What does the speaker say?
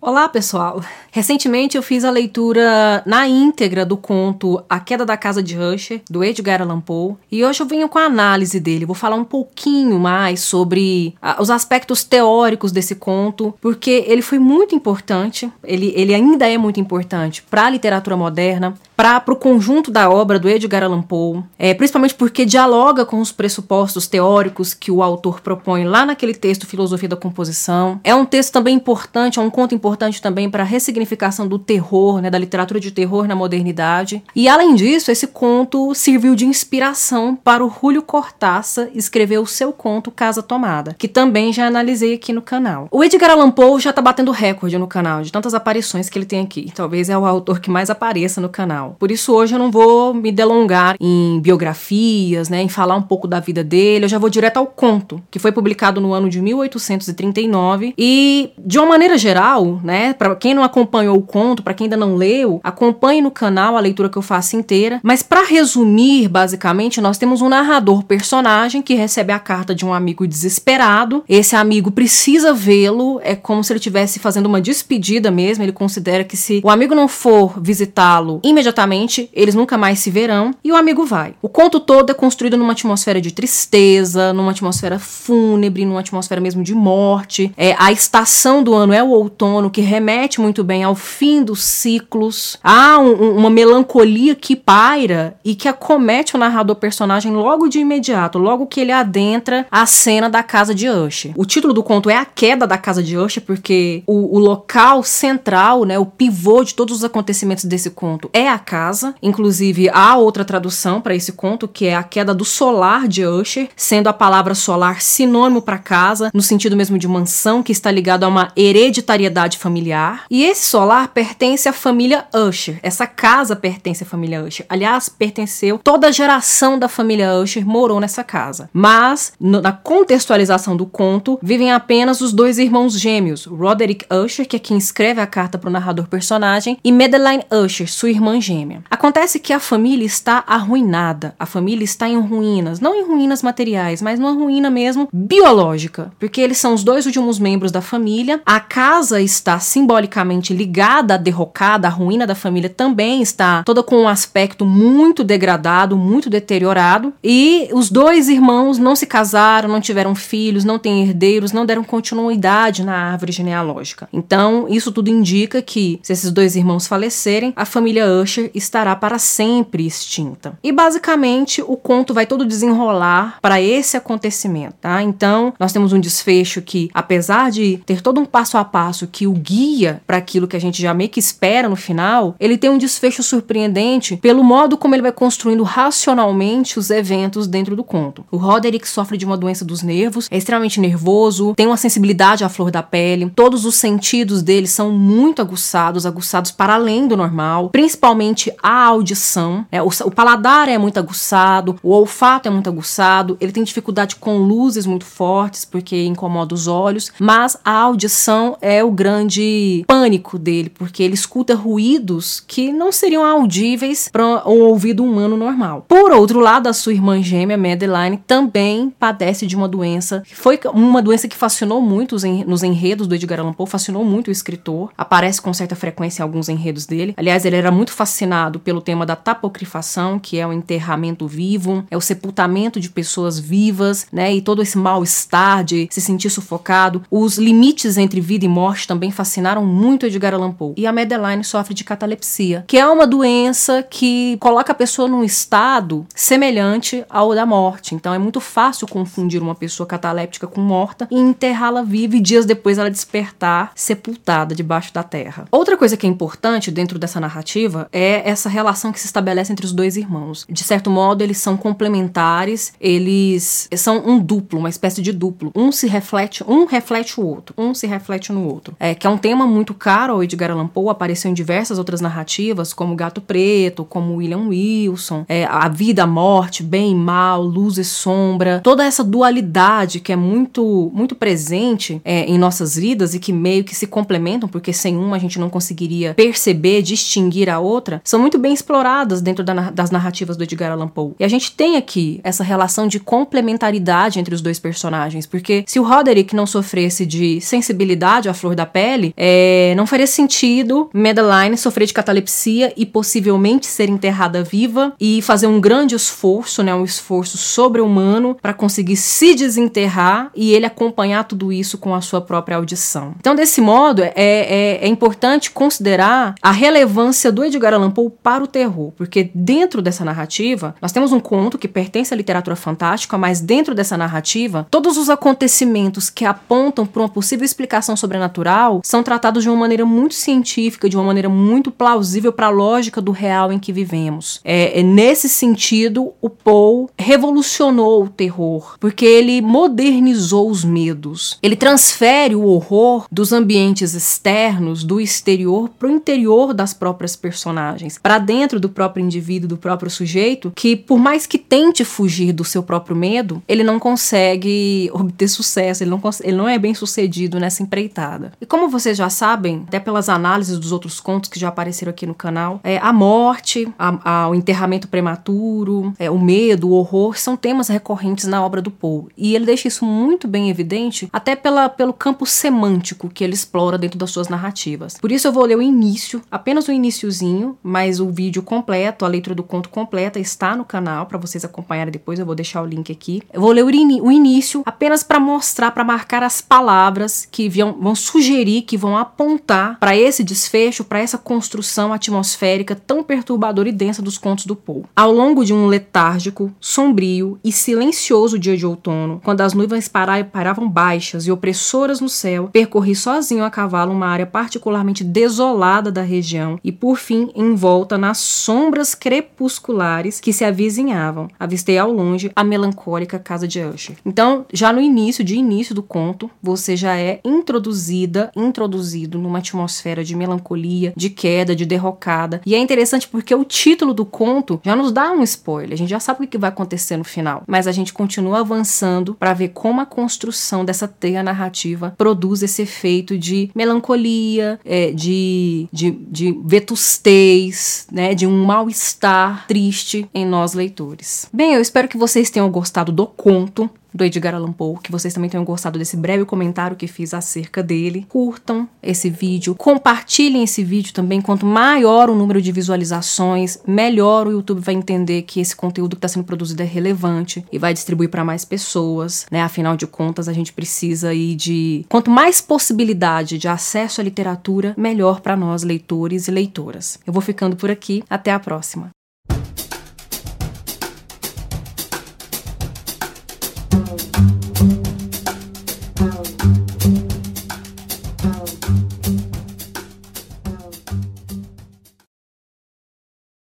Olá, pessoal! Recentemente eu fiz a leitura na íntegra do conto A Queda da Casa de Usher, do Edgar Allan Poe, e hoje eu venho com a análise dele. Vou falar um pouquinho mais sobre ah, os aspectos teóricos desse conto, porque ele foi muito importante, ele, ele ainda é muito importante para a literatura moderna, para o conjunto da obra do Edgar Allan Poe, é, principalmente porque dialoga com os pressupostos teóricos que o autor propõe lá naquele texto Filosofia da Composição. É um texto também importante, é um conto importante também para a ressignificação do terror, né, da literatura de terror na modernidade. E além disso, esse conto serviu de inspiração para o Julio Cortázar escrever o seu conto Casa Tomada, que também já analisei aqui no canal. O Edgar Allan Poe já está batendo recorde no canal de tantas aparições que ele tem aqui. Talvez é o autor que mais apareça no canal. Por isso hoje eu não vou me delongar em biografias, né, em falar um pouco da vida dele, eu já vou direto ao conto, que foi publicado no ano de 1839 e de uma maneira geral, né, para quem não acompanhou o conto, para quem ainda não leu, acompanhe no canal a leitura que eu faço inteira, mas para resumir, basicamente, nós temos um narrador personagem que recebe a carta de um amigo desesperado. Esse amigo precisa vê-lo, é como se ele estivesse fazendo uma despedida mesmo, ele considera que se o amigo não for visitá-lo imediatamente eles nunca mais se verão e o amigo vai. O conto todo é construído numa atmosfera de tristeza, numa atmosfera fúnebre, numa atmosfera mesmo de morte. É, a estação do ano é o outono, que remete muito bem ao fim dos ciclos. Há um, uma melancolia que paira e que acomete o narrador personagem logo de imediato, logo que ele adentra a cena da casa de Usher. O título do conto é A Queda da Casa de Usher, porque o, o local central, né, o pivô de todos os acontecimentos desse conto é a casa. Inclusive, há outra tradução para esse conto, que é a queda do solar de Usher, sendo a palavra solar sinônimo para casa, no sentido mesmo de mansão, que está ligado a uma hereditariedade familiar. E esse solar pertence à família Usher. Essa casa pertence à família Usher. Aliás, pertenceu toda a geração da família Usher morou nessa casa. Mas, no, na contextualização do conto, vivem apenas os dois irmãos gêmeos, Roderick Usher, que é quem escreve a carta para o narrador personagem, e Madeline Usher, sua irmã gêmea. Acontece que a família está arruinada, a família está em ruínas, não em ruínas materiais, mas numa ruína mesmo biológica, porque eles são os dois últimos membros da família. A casa está simbolicamente ligada à derrocada, a ruína da família também está toda com um aspecto muito degradado, muito deteriorado, e os dois irmãos não se casaram, não tiveram filhos, não têm herdeiros, não deram continuidade na árvore genealógica. Então, isso tudo indica que se esses dois irmãos falecerem, a família Usher estará para sempre extinta. E basicamente o conto vai todo desenrolar para esse acontecimento, tá? Então, nós temos um desfecho que, apesar de ter todo um passo a passo que o guia para aquilo que a gente já meio que espera no final, ele tem um desfecho surpreendente pelo modo como ele vai construindo racionalmente os eventos dentro do conto. O Roderick sofre de uma doença dos nervos, é extremamente nervoso, tem uma sensibilidade à flor da pele, todos os sentidos dele são muito aguçados, aguçados para além do normal, principalmente a audição. É, o, o, paladar é muito aguçado, o olfato é muito aguçado, ele tem dificuldade com luzes muito fortes porque incomoda os olhos, mas a audição é o grande pânico dele, porque ele escuta ruídos que não seriam audíveis para um ouvido humano normal. Por outro lado, a sua irmã gêmea, Madeline, também padece de uma doença, foi uma doença que fascinou muito nos enredos do Edgar Allan Poe, fascinou muito o escritor, aparece com certa frequência em alguns enredos dele. Aliás, ele era muito fascinado fascinado pelo tema da tapocrifação, que é o enterramento vivo, é o sepultamento de pessoas vivas, né? E todo esse mal-estar de se sentir sufocado. Os limites entre vida e morte também fascinaram muito Edgar Allan Poe. E a Madeline sofre de catalepsia, que é uma doença que coloca a pessoa num estado semelhante ao da morte. Então é muito fácil confundir uma pessoa cataléptica com morta e enterrá-la viva e dias depois ela despertar sepultada debaixo da terra. Outra coisa que é importante dentro dessa narrativa é essa relação que se estabelece entre os dois irmãos. De certo modo, eles são complementares, eles são um duplo, uma espécie de duplo. Um se reflete, um reflete o outro, um se reflete no outro. É que é um tema muito caro ao Edgar Allan Poe apareceu em diversas outras narrativas, como Gato Preto, como William Wilson, é, A Vida, a Morte, Bem e Mal, Luz e Sombra, toda essa dualidade que é muito, muito presente é, em nossas vidas e que meio que se complementam, porque sem uma a gente não conseguiria perceber, distinguir a outra, são muito bem exploradas dentro da, das narrativas do Edgar Allan Poe. E a gente tem aqui essa relação de complementaridade entre os dois personagens, porque se o Roderick não sofresse de sensibilidade à flor da pele, é, não faria sentido Madeline sofrer de catalepsia e possivelmente ser enterrada viva e fazer um grande esforço, né, um esforço sobre-humano para conseguir se desenterrar e ele acompanhar tudo isso com a sua própria audição. Então, desse modo, é, é, é importante considerar a relevância do Edgar Allan Poe para o terror, porque dentro dessa narrativa nós temos um conto que pertence à literatura fantástica, mas dentro dessa narrativa todos os acontecimentos que apontam para uma possível explicação sobrenatural são tratados de uma maneira muito científica, de uma maneira muito plausível para a lógica do real em que vivemos. É, é, nesse sentido, o Poe revolucionou o terror, porque ele modernizou os medos. Ele transfere o horror dos ambientes externos, do exterior, para o interior das próprias personagens, para dentro do próprio indivíduo, do próprio sujeito, que por mais que tente fugir do seu próprio medo, ele não consegue obter sucesso, ele não, ele não é bem sucedido nessa empreitada. E como vocês já sabem, até pelas análises dos outros contos que já apareceram aqui no canal, é, a morte, a, a, o enterramento prematuro, é, o medo, o horror, são temas recorrentes na obra do Poe. E ele deixa isso muito bem evidente, até pela, pelo campo semântico que ele explora dentro das suas narrativas. Por isso eu vou ler o início, apenas o iníciozinho, mas o vídeo completo, a leitura do conto completa está no canal para vocês acompanharem depois, eu vou deixar o link aqui. Eu vou ler o, o início apenas para mostrar, para marcar as palavras que vão sugerir, que vão apontar para esse desfecho, para essa construção atmosférica tão perturbadora e densa dos contos do Poe. Ao longo de um letárgico, sombrio e silencioso dia de outono, quando as nuvens paravam baixas e opressoras no céu, percorri sozinho a cavalo uma área particularmente desolada da região e, por fim, envolta nas sombras crepusculares que se avizinhavam. Avistei ao longe a melancólica casa de Usher. Então, já no início, de início do conto, você já é introduzida, introduzido numa atmosfera de melancolia, de queda, de derrocada. E é interessante porque o título do conto já nos dá um spoiler. A gente já sabe o que vai acontecer no final, mas a gente continua avançando para ver como a construção dessa teia narrativa produz esse efeito de melancolia, é, de, de, de vetustez, né, de um mal-estar triste em nós leitores. Bem, eu espero que vocês tenham gostado do conto do Edgar Allan Poe, que vocês também tenham gostado desse breve comentário que fiz acerca dele. Curtam esse vídeo, compartilhem esse vídeo também. Quanto maior o número de visualizações, melhor o YouTube vai entender que esse conteúdo que está sendo produzido é relevante e vai distribuir para mais pessoas, né? Afinal de contas, a gente precisa aí de quanto mais possibilidade de acesso à literatura, melhor para nós leitores e leitoras. Eu vou ficando por aqui, até a próxima.